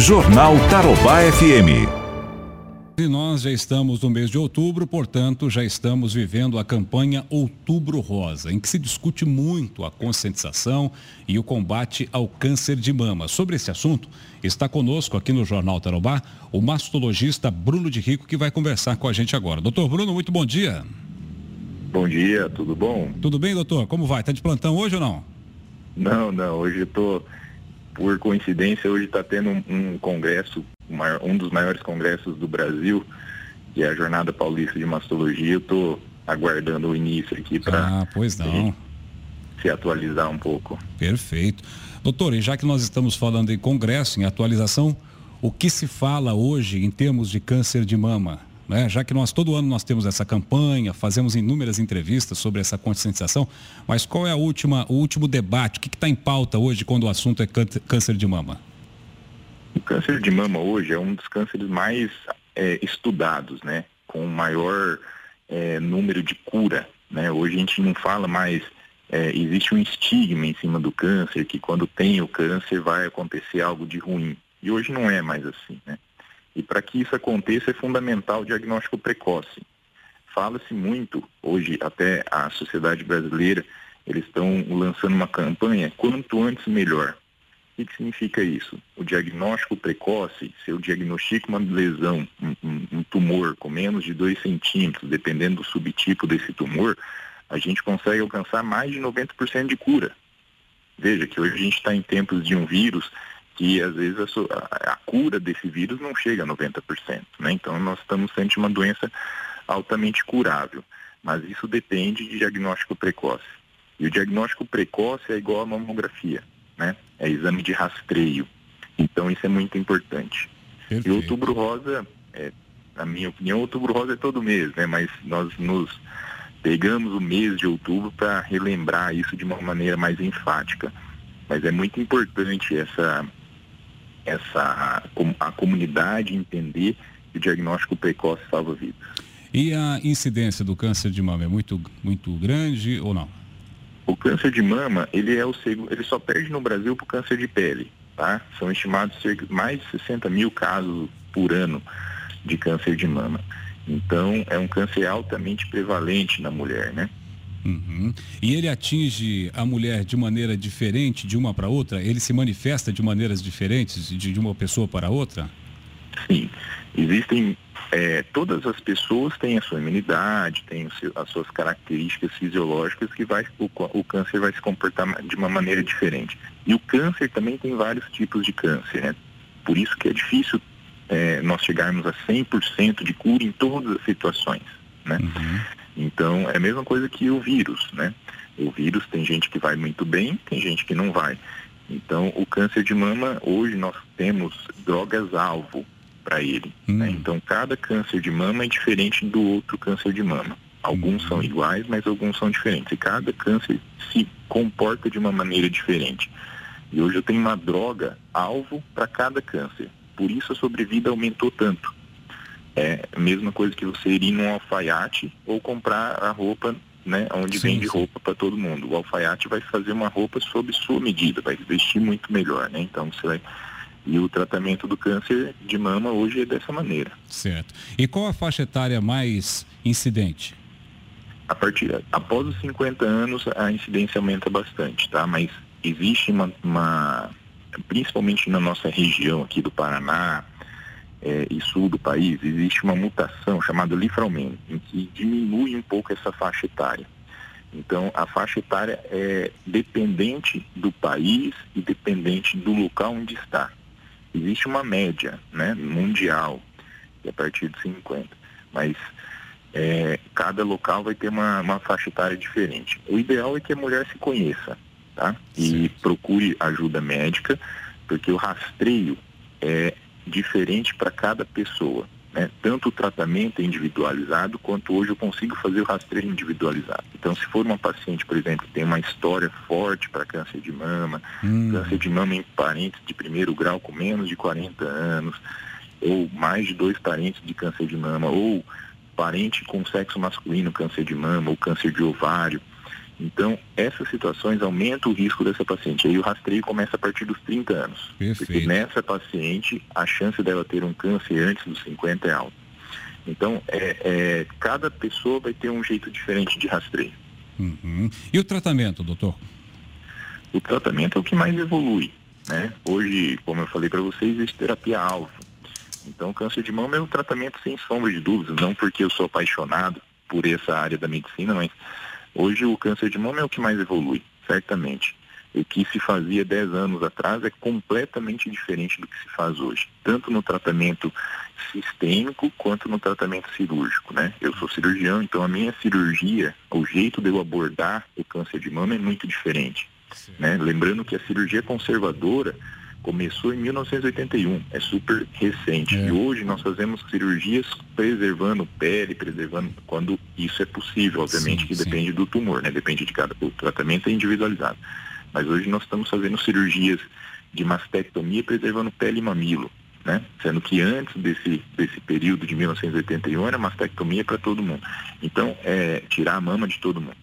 Jornal Tarobá FM. E nós já estamos no mês de outubro, portanto, já estamos vivendo a campanha Outubro Rosa, em que se discute muito a conscientização e o combate ao câncer de mama. Sobre esse assunto, está conosco aqui no Jornal Tarobá o mastologista Bruno de Rico, que vai conversar com a gente agora. Doutor Bruno, muito bom dia. Bom dia, tudo bom? Tudo bem, doutor? Como vai? Está de plantão hoje ou não? Não, não, hoje eu tô, por coincidência, hoje está tendo um, um congresso, um dos maiores congressos do Brasil, que é a Jornada Paulista de Mastologia. Eu estou aguardando o início aqui para ah, pois não. se atualizar um pouco. Perfeito. Doutor, e já que nós estamos falando em congresso, em atualização, o que se fala hoje em termos de câncer de mama? Né? Já que nós todo ano nós temos essa campanha, fazemos inúmeras entrevistas sobre essa conscientização, mas qual é a última, o último debate? O que está em pauta hoje quando o assunto é câncer de mama? O câncer de mama hoje é um dos cânceres mais é, estudados, né? Com maior é, número de cura, né? Hoje a gente não fala mais é, existe um estigma em cima do câncer, que quando tem o câncer vai acontecer algo de ruim. E hoje não é mais assim, né? Para que isso aconteça é fundamental o diagnóstico precoce. Fala-se muito, hoje até a sociedade brasileira, eles estão lançando uma campanha, quanto antes melhor. O que, significa isso? O diagnóstico precoce, se eu diagnostico uma lesão, um, um tumor com menos de 2 centímetros, dependendo do subtipo desse tumor, a gente consegue alcançar mais de 90% de cura. Veja que hoje a gente está em tempos de um vírus que às vezes a, a, cura desse vírus não chega a 90%. Né? Então nós estamos frente a uma doença altamente curável, mas isso depende de diagnóstico precoce. E o diagnóstico precoce é igual à mamografia, né? É exame de rastreio. Então isso é muito importante. Perfeito. E outubro rosa, é, na minha opinião, outubro rosa é todo mês, né? Mas nós nos pegamos o mês de outubro para relembrar isso de uma maneira mais enfática. Mas é muito importante essa essa a comunidade entender que o diagnóstico precoce salva vidas. E a incidência do câncer de mama é muito muito grande ou não? O câncer de mama, ele é o segundo, ele só perde no Brasil para o câncer de pele, tá? São estimados cerca mais de 60 mil casos por ano de câncer de mama. Então, é um câncer altamente prevalente na mulher, né? Uhum. E ele atinge a mulher de maneira diferente de uma para outra? Ele se manifesta de maneiras diferentes de, de uma pessoa para outra? Sim. Existem. É, todas as pessoas têm a sua imunidade, têm seu, as suas características fisiológicas que vai, o, o câncer vai se comportar de uma maneira diferente. E o câncer também tem vários tipos de câncer, né? Por isso que é difícil é, nós chegarmos a 100% de cura em todas as situações, né? Uhum. Então, é a mesma coisa que o vírus, né? O vírus tem gente que vai muito bem, tem gente que não vai. Então, o câncer de mama, hoje nós temos drogas-alvo para ele. Né? Hum. Né? Então, cada câncer de mama é diferente do outro câncer de mama. Alguns hum. são iguais, mas alguns são diferentes. E cada câncer se comporta de uma maneira diferente. E hoje eu tenho uma droga-alvo para cada câncer. Por isso a sobrevida aumentou tanto. É a mesma coisa que você ir num alfaiate ou comprar a roupa, né, onde sim, vende sim. roupa para todo mundo. O alfaiate vai fazer uma roupa sob sua medida, vai vestir muito melhor, né? Então você vai e o tratamento do câncer de mama hoje é dessa maneira. Certo. E qual a faixa etária mais incidente? A partir após os 50 anos a incidência aumenta bastante, tá? Mas existe uma, uma principalmente na nossa região aqui do Paraná, é, e sul do país, existe uma mutação chamada Lifraumen, em que diminui um pouco essa faixa etária. Então, a faixa etária é dependente do país e dependente do local onde está. Existe uma média né, mundial, que é a partir de 50, mas é, cada local vai ter uma, uma faixa etária diferente. O ideal é que a mulher se conheça, tá? E procure ajuda médica, porque o rastreio é diferente para cada pessoa. Né? Tanto o tratamento é individualizado, quanto hoje eu consigo fazer o rastreio individualizado. Então, se for uma paciente, por exemplo, que tem uma história forte para câncer de mama, hum. câncer de mama em parentes de primeiro grau com menos de 40 anos, ou mais de dois parentes de câncer de mama, ou parente com sexo masculino, câncer de mama, ou câncer de ovário, Então, essas situações aumentam o risco dessa paciente. Aí o rastreio começa a partir dos 30 anos. Perfeito. Porque nessa paciente, a chance dela ter um câncer antes dos 50 é alta. Então, é, é, cada pessoa vai ter um jeito diferente de rastreio. Uhum. E o tratamento, doutor? O tratamento é o que mais evolui. Né? Hoje, como eu falei para vocês, existe terapia-alvo. Então, câncer de mama é um tratamento sem sombra de dúvidas, não porque eu sou apaixonado por essa área da medicina, mas hoje o câncer de mama é o que mais evolui, certamente. O que se fazia 10 anos atrás é completamente diferente do que se faz hoje, tanto no tratamento sistêmico quanto no tratamento cirúrgico, né? Eu sou cirurgião, então a minha cirurgia, o jeito de eu abordar o câncer de mama é muito diferente, né? Lembrando que a cirurgia conservadora começou em 1981, é super recente. É. E hoje nós fazemos cirurgias preservando pele, preservando quando isso é possível, obviamente sim, que sim. depende do tumor, né? Depende de cada o tratamento é individualizado. Mas hoje nós estamos fazendo cirurgias de mastectomia preservando pele e mamilo, né? Sendo que antes desse, desse período de 1981 era mastectomia para todo mundo. Então, é tirar a mama de todo mundo.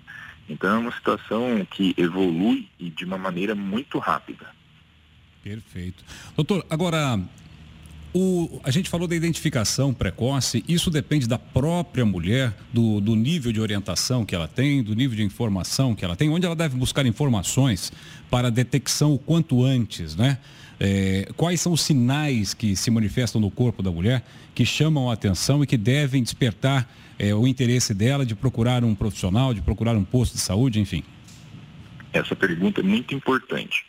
Então é uma situação que evolui e de uma maneira muito rápida. Perfeito. Doutor, agora o, a gente falou da identificação precoce, isso depende da própria mulher, do, do, nível de orientação que ela tem, do nível de informação que ela tem, onde ela deve buscar informações para detecção o quanto antes, né? É, quais são os sinais que se manifestam no corpo da mulher que chamam a atenção e que devem despertar é, o interesse dela de procurar um profissional, de procurar um posto de saúde, enfim? Essa pergunta é muito importante.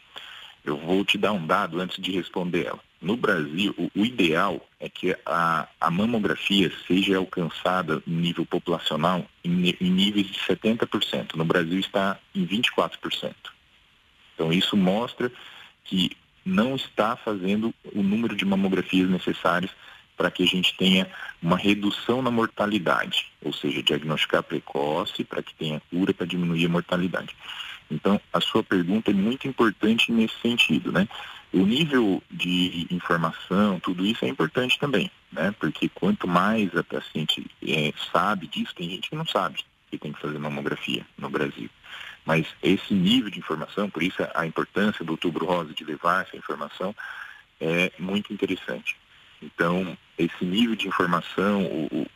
Eu vou te dar um dado antes de responder ela. No Brasil, o, ideal é que a, a, mamografia seja alcançada em nível populacional em, em níveis de 70%. No Brasil está em 24%. Então isso mostra que não está fazendo o número de mamografias necessários para que a gente tenha uma redução na mortalidade, ou seja, diagnosticar precoce para que tenha cura para diminuir a mortalidade. Então, a sua pergunta é muito importante nesse sentido, né? O nível de informação, tudo isso é importante também, né? Porque quanto mais a paciente é, sabe disso, tem gente que não sabe que tem que fazer mamografia no Brasil. Mas esse nível de informação, por isso a importância do outubro rosa de levar essa informação é muito interessante. Então, esse nível de informação, o, o,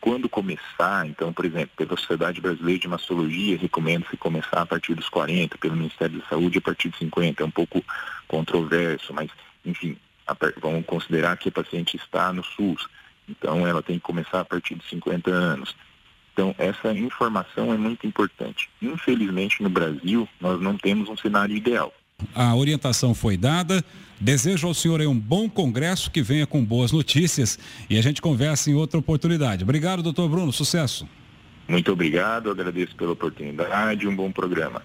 quando começar, então, por exemplo, pela Sociedade Brasileira de Mastologia, recomenda-se começar a partir dos 40, pelo Ministério da Saúde a partir de 50, é um pouco controverso, mas, enfim, a, vamos considerar que a paciente está no SUS, então ela tem que começar a partir de 50 anos. Então, essa informação é muito importante. Infelizmente, no Brasil, nós não temos um cenário ideal. A orientação foi dada. Desejo ao senhor um bom congresso que venha com boas notícias e a gente conversa em outra oportunidade. Obrigado, doutor Bruno. Sucesso. Muito obrigado, agradeço pela oportunidade um bom programa.